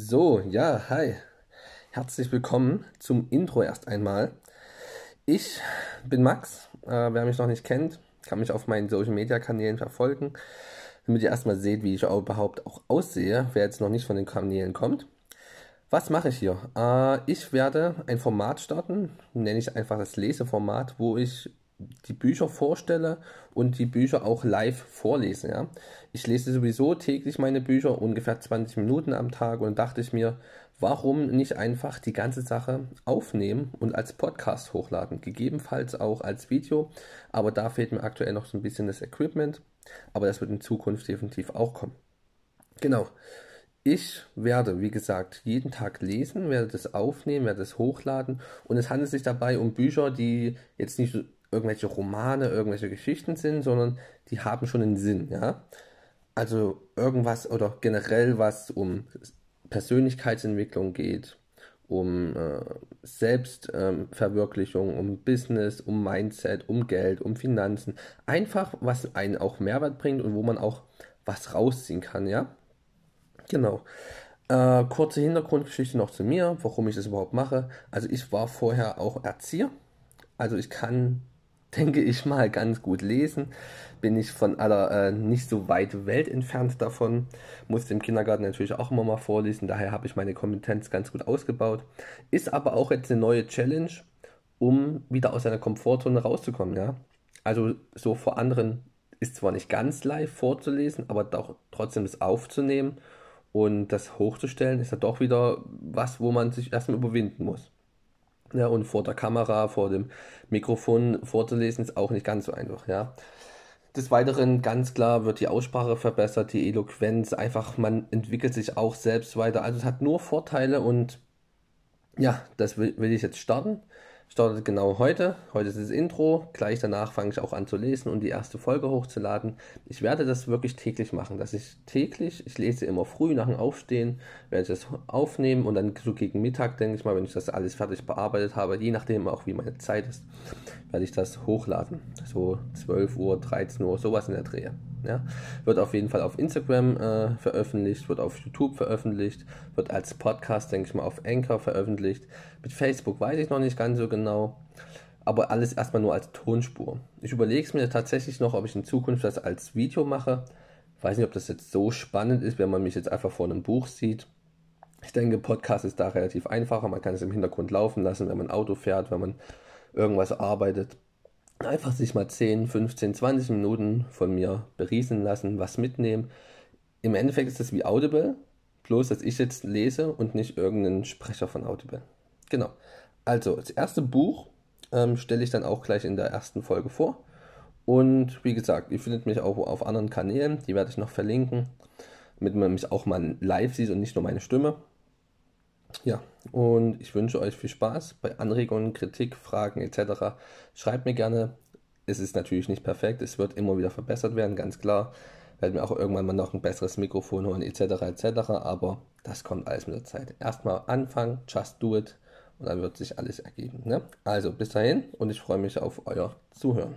So, ja, hi. Herzlich willkommen zum Intro erst einmal. Ich bin Max. Äh, wer mich noch nicht kennt, kann mich auf meinen Social Media Kanälen verfolgen, damit ihr erstmal seht, wie ich auch überhaupt auch aussehe, wer jetzt noch nicht von den Kanälen kommt. Was mache ich hier? Äh, ich werde ein Format starten, nenne ich einfach das Leseformat, wo ich die Bücher vorstelle und die Bücher auch live vorlese. Ja? Ich lese sowieso täglich meine Bücher, ungefähr 20 Minuten am Tag und dachte ich mir, warum nicht einfach die ganze Sache aufnehmen und als Podcast hochladen, gegebenenfalls auch als Video, aber da fehlt mir aktuell noch so ein bisschen das Equipment, aber das wird in Zukunft definitiv auch kommen. Genau. Ich werde, wie gesagt, jeden Tag lesen, werde das aufnehmen, werde das hochladen und es handelt sich dabei um Bücher, die jetzt nicht irgendwelche Romane, irgendwelche Geschichten sind, sondern die haben schon einen Sinn, ja. Also irgendwas oder generell was um Persönlichkeitsentwicklung geht, um äh, Selbstverwirklichung, ähm, um Business, um Mindset, um Geld, um Finanzen. Einfach, was einen auch Mehrwert bringt und wo man auch was rausziehen kann, ja. Genau. Äh, kurze Hintergrundgeschichte noch zu mir, warum ich das überhaupt mache. Also ich war vorher auch Erzieher. Also ich kann denke ich mal, ganz gut lesen. Bin ich von aller äh, nicht so weit Welt entfernt davon. Musste im Kindergarten natürlich auch immer mal vorlesen, daher habe ich meine Kompetenz ganz gut ausgebaut. Ist aber auch jetzt eine neue Challenge, um wieder aus einer Komfortzone rauszukommen, ja. Also so vor anderen ist zwar nicht ganz live vorzulesen, aber doch trotzdem das aufzunehmen und das hochzustellen, ist ja doch wieder was, wo man sich erstmal überwinden muss. Ja, und vor der Kamera, vor dem Mikrofon vorzulesen, ist auch nicht ganz so einfach, ja. Des Weiteren ganz klar wird die Aussprache verbessert, die Eloquenz, einfach man entwickelt sich auch selbst weiter. Also es hat nur Vorteile und ja, das will, will ich jetzt starten startet genau heute. Heute ist das Intro. Gleich danach fange ich auch an zu lesen und die erste Folge hochzuladen. Ich werde das wirklich täglich machen, dass ich täglich, ich lese immer früh nach dem Aufstehen, werde ich das aufnehmen und dann so gegen Mittag, denke ich mal, wenn ich das alles fertig bearbeitet habe, je nachdem auch wie meine Zeit ist, werde ich das hochladen. So 12 Uhr, 13 Uhr, sowas in der Drehe. Ja, wird auf jeden Fall auf Instagram äh, veröffentlicht, wird auf YouTube veröffentlicht, wird als Podcast, denke ich mal, auf Anchor veröffentlicht. Mit Facebook weiß ich noch nicht ganz so genau, aber alles erstmal nur als Tonspur. Ich überlege es mir tatsächlich noch, ob ich in Zukunft das als Video mache. Weiß nicht, ob das jetzt so spannend ist, wenn man mich jetzt einfach vor einem Buch sieht. Ich denke, Podcast ist da relativ einfacher. Man kann es im Hintergrund laufen lassen, wenn man Auto fährt, wenn man irgendwas arbeitet einfach sich mal 10, 15, 20 Minuten von mir beriesen lassen, was mitnehmen. Im Endeffekt ist das wie Audible, bloß dass ich jetzt lese und nicht irgendein Sprecher von Audible. Genau. Also, das erste Buch ähm, stelle ich dann auch gleich in der ersten Folge vor. Und wie gesagt, ihr findet mich auch auf anderen Kanälen, die werde ich noch verlinken, damit man mich auch mal live sieht und nicht nur meine Stimme. Ja, und ich wünsche euch viel Spaß bei Anregungen, Kritik, Fragen etc. Schreibt mir gerne. Es ist natürlich nicht perfekt, es wird immer wieder verbessert werden, ganz klar. Werden wir auch irgendwann mal noch ein besseres Mikrofon holen etc. etc. Aber das kommt alles mit der Zeit. Erstmal anfangen, just do it und dann wird sich alles ergeben. Ne? Also bis dahin und ich freue mich auf euer Zuhören.